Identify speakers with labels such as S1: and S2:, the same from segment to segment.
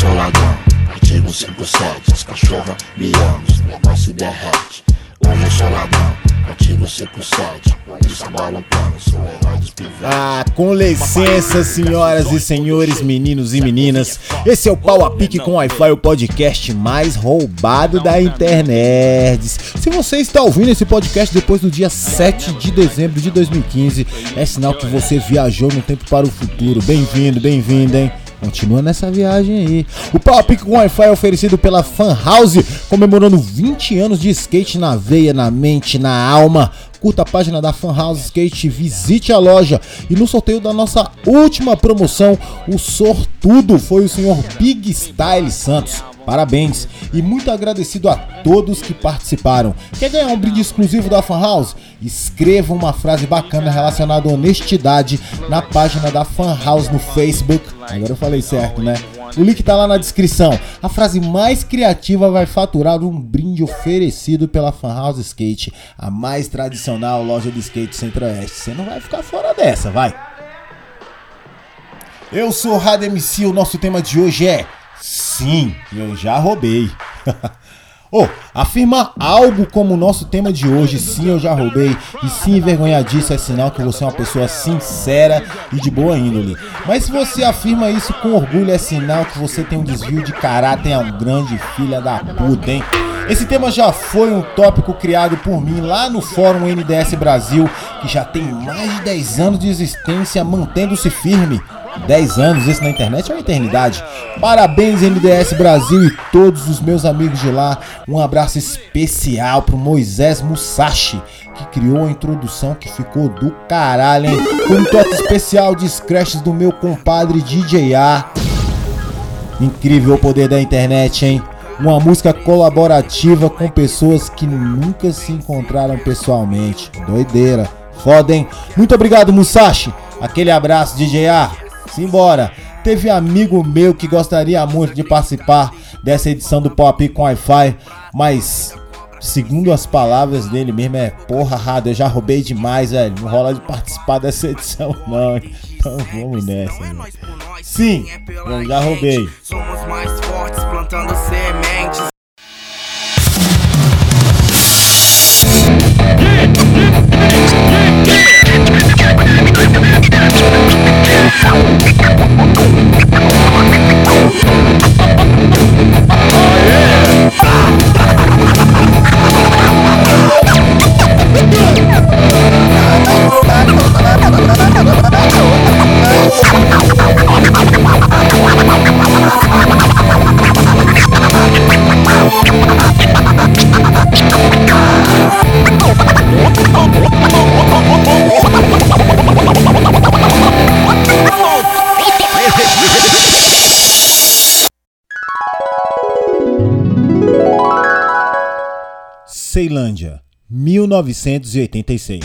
S1: sou ladrão, artigo 57 As cachorras me amam, negócio se derrete. Hoje eu sou ladrão, artigo 57 Polícia balançando, sou herói dos pivetes
S2: Ah, com licença, senhoras e senhores, meninos e meninas. Esse é o Pau a Pique com Wi-Fi, o podcast mais roubado da internet. Se você está ouvindo esse podcast depois do dia 7 de dezembro de 2015, é sinal que você viajou no tempo para o futuro. Bem-vindo, bem-vindo, hein? Continua nessa viagem aí. O Pique com Wi-Fi é oferecido pela Fan House, comemorando 20 anos de skate na veia, na mente, na alma. Curta a página da Fan House Skate, visite a loja. E no sorteio da nossa última promoção, o sortudo foi o senhor Big Style Santos. Parabéns e muito agradecido a todos que participaram. Quer ganhar um brinde exclusivo da Fan House? Escreva uma frase bacana relacionada à honestidade na página da Fan House no Facebook. Agora eu falei certo, né? O link tá lá na descrição. A frase mais criativa vai faturar um brinde oferecido pela Fan House Skate, a mais tradicional loja de skate centro-oeste. Você não vai ficar fora dessa, vai. Eu sou o Rad MC, o nosso tema de hoje é Sim, eu já roubei. Oh, afirmar algo como o nosso tema de hoje, sim, eu já roubei, e sim, envergonhar disso é sinal que você é uma pessoa sincera e de boa índole. Mas se você afirma isso com orgulho, é sinal que você tem um desvio de caráter, é um grande filha da puta, hein? Esse tema já foi um tópico criado por mim lá no Fórum NDS Brasil, que já tem mais de 10 anos de existência, mantendo-se firme. 10 anos, isso na internet é uma eternidade. Parabéns, NDS Brasil e todos os meus amigos de lá. Um abraço especial pro Moisés Musashi, que criou a introdução que ficou do caralho, hein? Com um toque especial de scratches do meu compadre DJ A. Incrível o poder da internet, hein? Uma música colaborativa com pessoas que nunca se encontraram pessoalmente. Doideira. Foda, hein? Muito obrigado, Musashi. Aquele abraço, DJ A. Simbora! Teve amigo meu que gostaria muito de participar dessa edição do Pop com Wi-Fi, mas segundo as palavras dele mesmo é porra, Rado, eu já roubei demais, velho. Não rola de participar dessa edição, não. Então vamos nessa. Velho. Sim, eu já roubei.
S3: Somos mais fortes plantando sementes.
S2: Ceilândia, 1986.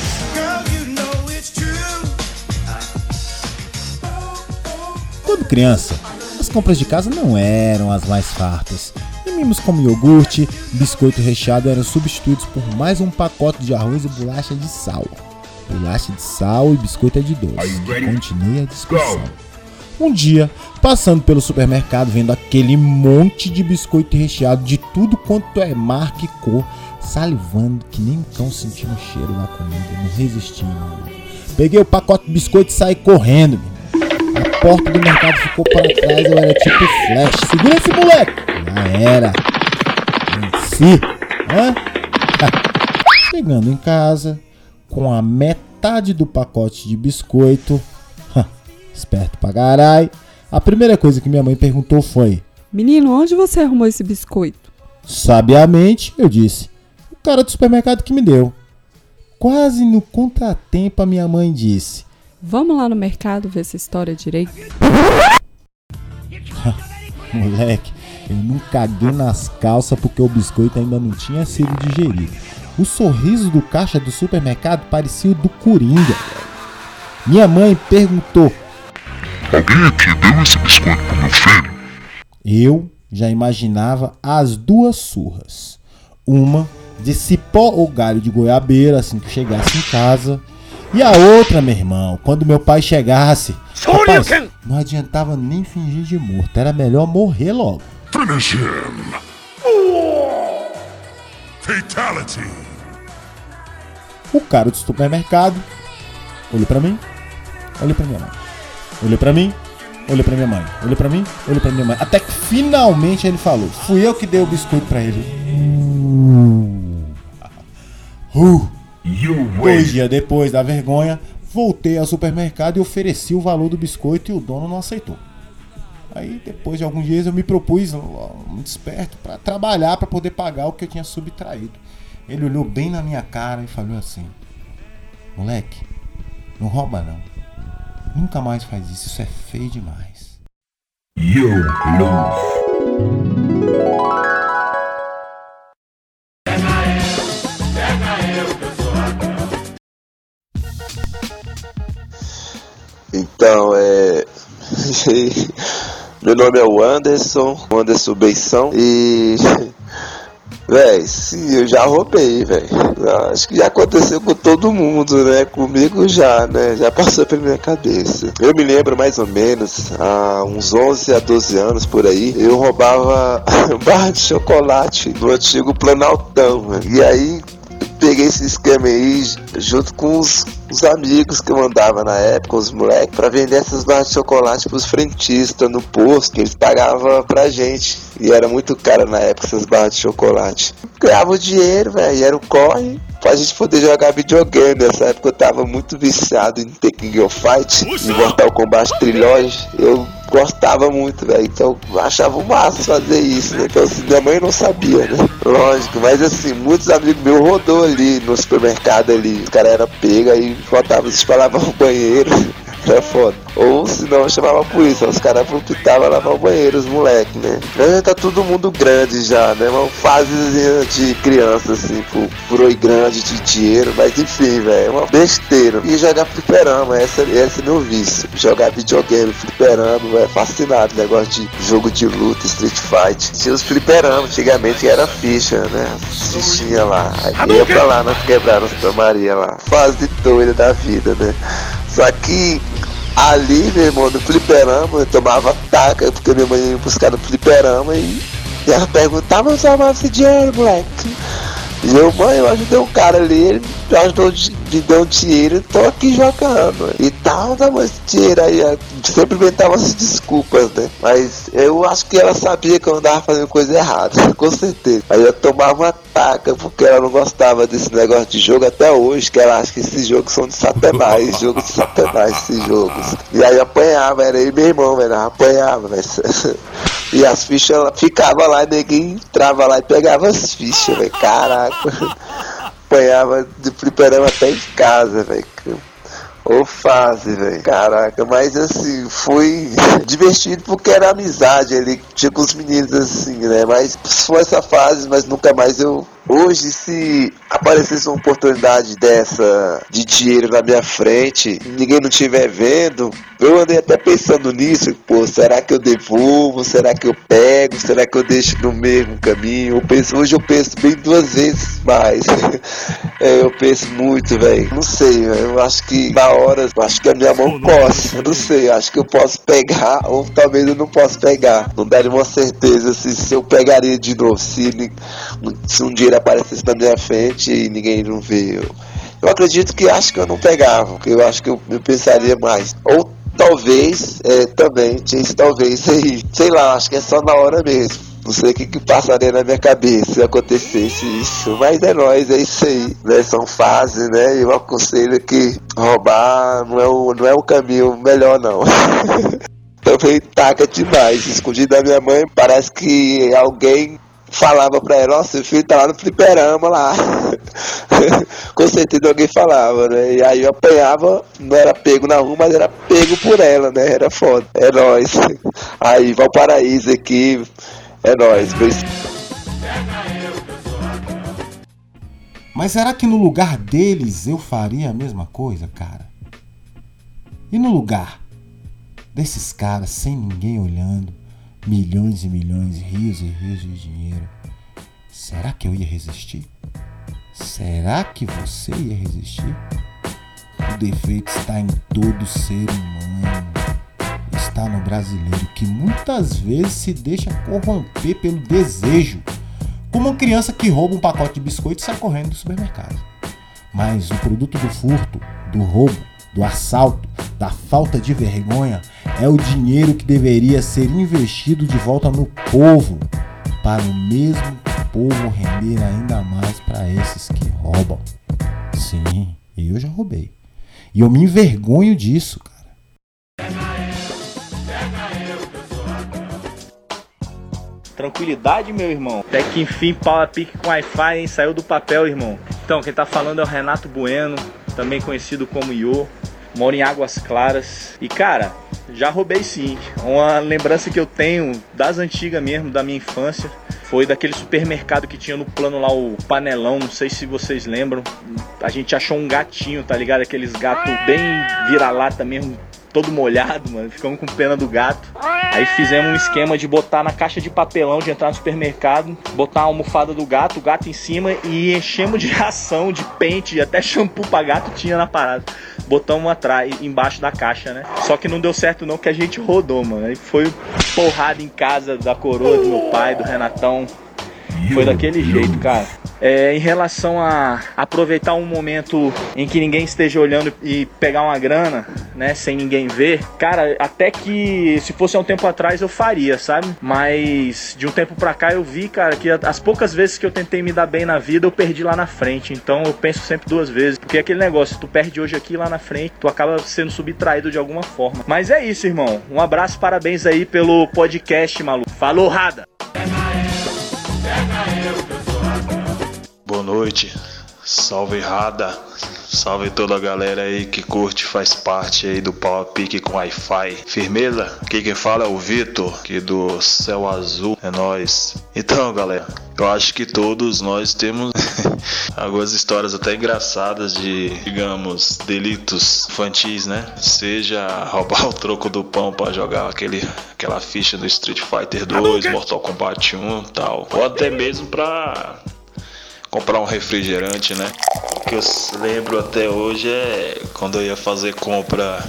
S2: Quando criança, as compras de casa não eram as mais fartas. E mimos como iogurte, biscoito recheado eram substituídos por mais um pacote de arroz e bolacha de sal. Bolacha de sal e biscoito é de doce. Continue a discussão. Um dia, passando pelo supermercado, vendo aquele monte de biscoito recheado de tudo quanto é marca e cor, salivando que nem um cão sentindo o cheiro da comida, não resisti. Peguei o pacote de biscoito e saí correndo. A porta do mercado ficou para trás, eu era tipo flash. Segura esse moleque! Já era. Venci. Hã? Chegando em casa, com a metade do pacote de biscoito, esperto pra caralho, a primeira coisa que minha mãe perguntou foi:
S4: Menino, onde você arrumou esse biscoito?
S2: Sabiamente, eu disse: cara do supermercado que me deu. Quase no contratempo, a minha mãe disse:
S4: Vamos lá no mercado ver essa história direito?
S2: Moleque, eu não caguei nas calças porque o biscoito ainda não tinha sido digerido. O sorriso do caixa do supermercado parecia o do Coringa. Minha mãe perguntou:
S1: Alguém aqui deu esse biscoito pro meu filho?
S2: Eu já imaginava as duas surras. Uma de cipó ou galho de goiabeira assim que chegasse em casa. E a outra, meu irmão, quando meu pai chegasse. Rapaz, Não adiantava nem fingir de morto, era melhor morrer logo.
S1: Finish him! Fatality!
S2: O cara do supermercado olhou pra mim, olhou pra minha mãe. Olhou pra mim, olhou pra minha mãe. Olhou pra mim, olhou pra minha mãe. Até que finalmente ele falou: Fui eu que dei o biscoito pra ele. Uh. Dois dias depois da vergonha, voltei ao supermercado e ofereci o valor do biscoito e o dono não aceitou. Aí, depois de alguns dias, eu me propus, um desperto, para trabalhar para poder pagar o que eu tinha subtraído. Ele olhou bem na minha cara e falou assim: Moleque, não rouba não. Nunca mais faz isso, isso é feio demais.
S1: You lose.
S5: Então, é. Meu nome é o Anderson, Anderson Beição e. Véi, sim, eu já roubei, velho. Acho que já aconteceu com todo mundo, né? Comigo já, né? Já passou pela minha cabeça. Eu me lembro mais ou menos, há uns 11 a 12 anos por aí, eu roubava barra de chocolate no antigo Planaltão, né? E aí, peguei esse esquema aí junto com os, os amigos que eu andava na época, os moleques, pra vender essas barras de chocolate pros frentistas no posto, que eles pagavam pra gente. E era muito caro na época essas barras de chocolate. Ganhava o dinheiro, velho, era o corre pra gente poder jogar videogame. Nessa época eu tava muito viciado em King of Fight, em Mortal Kombat Trilogy. Eu gostava muito, velho. Então achava o máximo fazer isso, né? Então assim, minha mãe não sabia, né? Lógico, mas assim, muitos amigos meus rodou ali no supermercado ali. Os caras eram pega e faltava, se espalhava no banheiro. É foda. Ou se não, chamava a polícia. Os caras apitavam lavar o banheiro, os moleques, né? Já tá todo mundo grande já, né? Uma fasezinha de criança, assim, por, oi grande de dinheiro. Mas enfim, velho, é uma besteira. E jogar fliperama, essa, esse é meu vício. Jogar videogame, fliperama, é fascinado. Negócio de jogo de luta, Street Fight. Tinha os fliperama, antigamente era ficha, né? Fichinha lá. Aí ia pra lá, nós quebramos pra Maria lá. Fase doida da vida, né? Só que ali, meu irmão, no fliperama, eu tomava taca, porque minha mãe ia buscar no fliperama e, e ela perguntava você arrumava esse dinheiro, moleque. E eu, mãe, eu ajudei um cara ali, ele me ajudou, me deu um dinheiro, tô aqui jogando. E tal, dá esse dinheiro aí. eu Sempre inventava as desculpas, né? Mas eu acho que ela sabia que eu andava fazendo coisa errada, com certeza. Aí eu tomava uma taca, porque ela não gostava desse negócio de jogo até hoje, que ela acha que esses jogos são de satanás, jogo de satanás, esses jogos. E aí eu apanhava, era aí meu irmão, velho, apanhava, velho. E as fichas ela ficava lá, ninguém entrava lá e pegava as fichas, velho. Caraca. Apanhava de fliperama até em casa, velho. Ô fase, velho. Caraca, mas assim, foi divertido porque era amizade ali, tinha com os meninos assim, né? Mas foi essa fase, mas nunca mais eu. Hoje, se aparecesse uma oportunidade dessa de dinheiro na minha frente, ninguém não estiver vendo, eu andei até pensando nisso, pô, será que eu devolvo? Será que eu pego? Será que eu deixo no mesmo caminho? Eu penso, hoje eu penso bem duas vezes mais. é, eu penso muito, velho. Não sei, eu acho que na hora, eu acho que a minha mão coça. Eu não sei, acho que eu posso pegar, ou talvez eu não possa pegar. Não daria uma certeza assim, se eu pegaria de novo, se, se um dinheiro aparecesse na minha frente e ninguém não vê. Eu, acredito que acho que eu não pegava, porque eu acho que eu, eu pensaria mais. Ou talvez, é, também, tinha esse talvez aí. Sei lá, acho que é só na hora mesmo. Não sei o que, que passaria na minha cabeça se acontecesse isso. Mas é nóis, é isso aí. Né? São fases, né? Eu aconselho que roubar não é o, não é o caminho melhor, não. Também taca demais. Escondido da minha mãe, parece que alguém falava pra ela, nossa, seu filho tá lá no fliperama lá. Com certeza alguém falava, né? E aí eu apanhava, não era pego na rua, mas era pego por ela, né? Era foda. É nóis. Aí, Valparaíso aqui. É nóis.
S2: Mas será que no lugar deles eu faria a mesma coisa, cara? E no lugar desses caras sem ninguém olhando? Milhões e milhões, rios e rios de dinheiro. Será que eu ia resistir? Será que você ia resistir? O defeito está em todo ser humano. está no brasileiro que muitas vezes se deixa corromper pelo desejo, como uma criança que rouba um pacote de biscoito e sai correndo do supermercado. Mas o produto do furto, do roubo, do assalto, da falta de vergonha é o dinheiro que deveria ser investido de volta no povo, para o mesmo povo render ainda mais para esses que roubam. Sim, eu já roubei. E eu me envergonho disso, cara.
S6: Tranquilidade, meu irmão. Até que enfim, pau a pique com Wi-Fi, hein? Saiu do papel, irmão. Então, quem tá falando é o Renato Bueno, também conhecido como Iô. Moro em Águas Claras. E, cara, já roubei sim. Uma lembrança que eu tenho das antigas mesmo, da minha infância, foi daquele supermercado que tinha no plano lá o panelão, não sei se vocês lembram. A gente achou um gatinho, tá ligado? Aqueles gatos bem vira-lata mesmo, todo molhado, mano. Ficamos com pena do gato. Aí fizemos um esquema de botar na caixa de papelão de entrar no supermercado, botar a almofada do gato, o gato em cima e enchemos de ração, de pente, até shampoo pra gato tinha na parada. Botamos atrás, embaixo da caixa, né? Só que não deu certo não, que a gente rodou, mano. Aí foi porrada em casa da coroa do meu pai, do Renatão. Foi daquele jeito, cara. É, em relação a aproveitar um momento em que ninguém esteja olhando e pegar uma grana, né, sem ninguém ver, cara, até que se fosse há um tempo atrás eu faria, sabe? Mas de um tempo pra cá eu vi, cara, que as poucas vezes que eu tentei me dar bem na vida eu perdi lá na frente. Então eu penso sempre duas vezes, porque é aquele negócio, tu perde hoje aqui lá na frente, tu acaba sendo subtraído de alguma forma. Mas é isso, irmão. Um abraço, parabéns aí pelo podcast, maluco. Falou, Rada!
S7: Noite, salve Rada, salve toda a galera aí que curte, faz parte aí do Pau a Pique com Wi-Fi. Firmeza? Aqui quem fala é o Vitor, aqui do Céu Azul, é nós. Então, galera, eu acho que todos nós temos algumas histórias até engraçadas de, digamos, delitos infantis, né? Seja roubar o troco do pão para jogar aquele, aquela ficha do Street Fighter 2, Mortal Kombat 1 e tal, ou até mesmo pra comprar um refrigerante, né? O que eu lembro até hoje é quando eu ia fazer compra.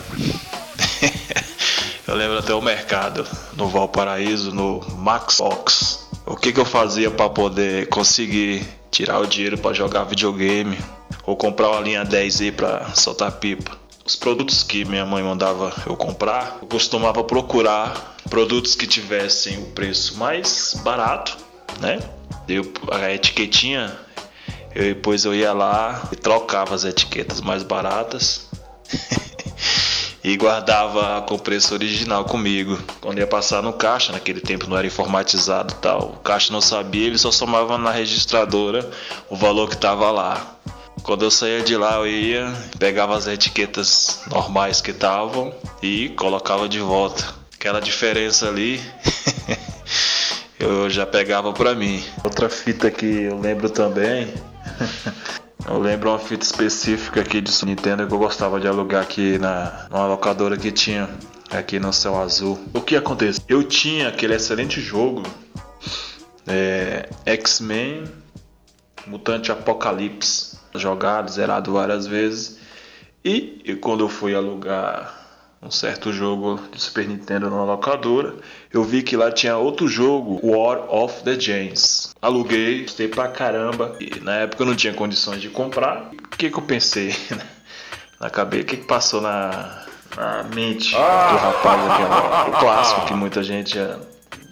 S7: eu lembro até o mercado no Valparaíso, no Max Box. O que, que eu fazia para poder conseguir tirar o dinheiro para jogar videogame ou comprar uma linha 10i para soltar pipa? Os produtos que minha mãe mandava eu comprar, eu costumava procurar produtos que tivessem o preço mais barato, né? Eu, a etiquetinha eu, depois eu ia lá e trocava as etiquetas mais baratas e guardava com o preço original comigo. Quando ia passar no caixa, naquele tempo não era informatizado tal, o caixa não sabia, ele só somava na registradora o valor que estava lá. Quando eu saía de lá, eu ia, pegava as etiquetas normais que estavam e colocava de volta. Aquela diferença ali eu já pegava pra mim. Outra fita que eu lembro também Eu lembro uma fita específica aqui de Super Nintendo que eu gostava de alugar aqui na numa locadora que tinha aqui no Céu Azul. O que acontece? Eu tinha aquele excelente jogo é, X-Men Mutante Apocalipse jogado, zerado várias vezes. E, e quando eu fui alugar um certo jogo de Super Nintendo numa locadora. Eu vi que lá tinha outro jogo, War of the James. Aluguei, gostei pra caramba. E na época eu não tinha condições de comprar. O que, que eu pensei na cabeça? O que, que passou na, na mente do rapaz aqui? O clássico que muita gente já,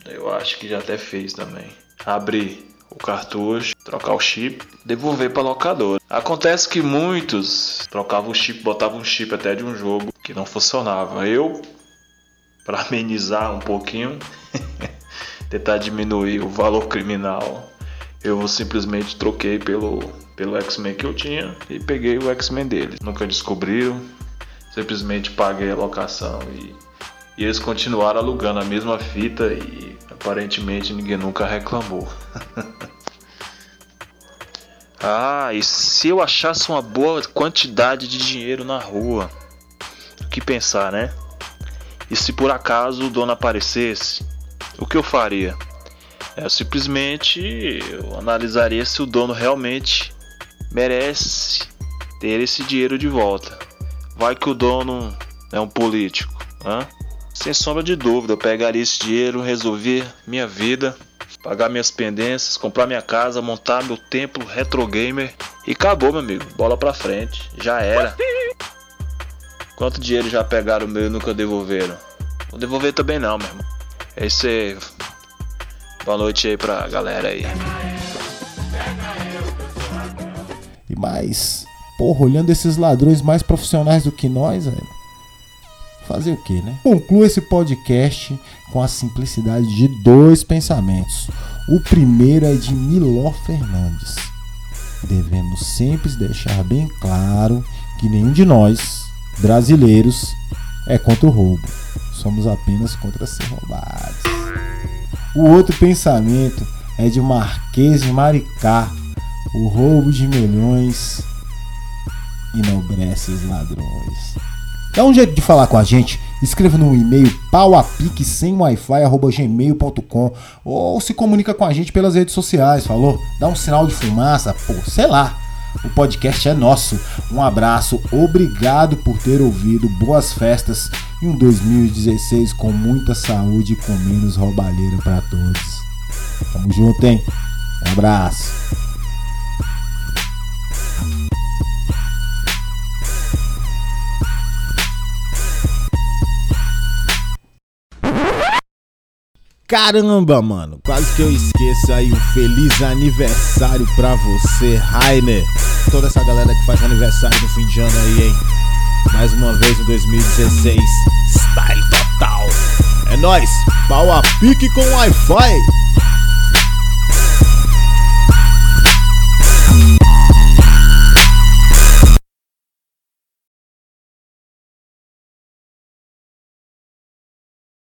S7: eu acho que já até fez também. Abrir o cartucho, trocar o chip, devolver para locadora. Acontece que muitos trocavam o chip, botavam um chip até de um jogo que não funcionava. Eu, para amenizar um pouquinho, tentar diminuir o valor criminal, eu simplesmente troquei pelo, pelo X-Men que eu tinha e peguei o X-Men dele. Nunca descobriram, simplesmente paguei a locação e, e eles continuaram alugando a mesma fita e aparentemente ninguém nunca reclamou. ah, e se eu achasse uma boa quantidade de dinheiro na rua? O que pensar, né? E se por acaso o dono aparecesse, o que eu faria? É simplesmente eu analisaria se o dono realmente merece ter esse dinheiro de volta. Vai que o dono é um político, hein? sem sombra de dúvida, eu pegaria esse dinheiro, resolver minha vida, pagar minhas pendências, comprar minha casa, montar meu templo retro gamer e acabou, meu amigo. Bola pra frente, já era. Quanto dinheiro já pegaram meu e nunca devolveram? Vou devolver também não, meu irmão. É isso aí. Boa noite aí pra galera aí.
S2: E mais, porra, olhando esses ladrões mais profissionais do que nós, velho. Fazer o que, né? Concluo esse podcast com a simplicidade de dois pensamentos. O primeiro é de Miló Fernandes. Devemos sempre deixar bem claro que nenhum de nós, brasileiros, é contra o roubo. Somos apenas contra ser roubados. O outro pensamento é de Marquês de Maricá. O roubo de milhões enobrece os ladrões. Dá um jeito de falar com a gente. Escreva no e-mail pauapique sem gmail.com ou se comunica com a gente pelas redes sociais, falou? Dá um sinal de fumaça, pô, sei lá. O podcast é nosso. Um abraço, obrigado por ter ouvido, boas festas e um 2016 com muita saúde e com menos roubalheira para todos. Tamo junto, hein? Um abraço. Caramba, mano, quase que eu esqueço aí um feliz aniversário pra você, Rainer. Toda essa galera que faz aniversário no fim de ano aí, hein? Mais uma vez no 2016, style total. É nóis, pau a pique com Wi-Fi.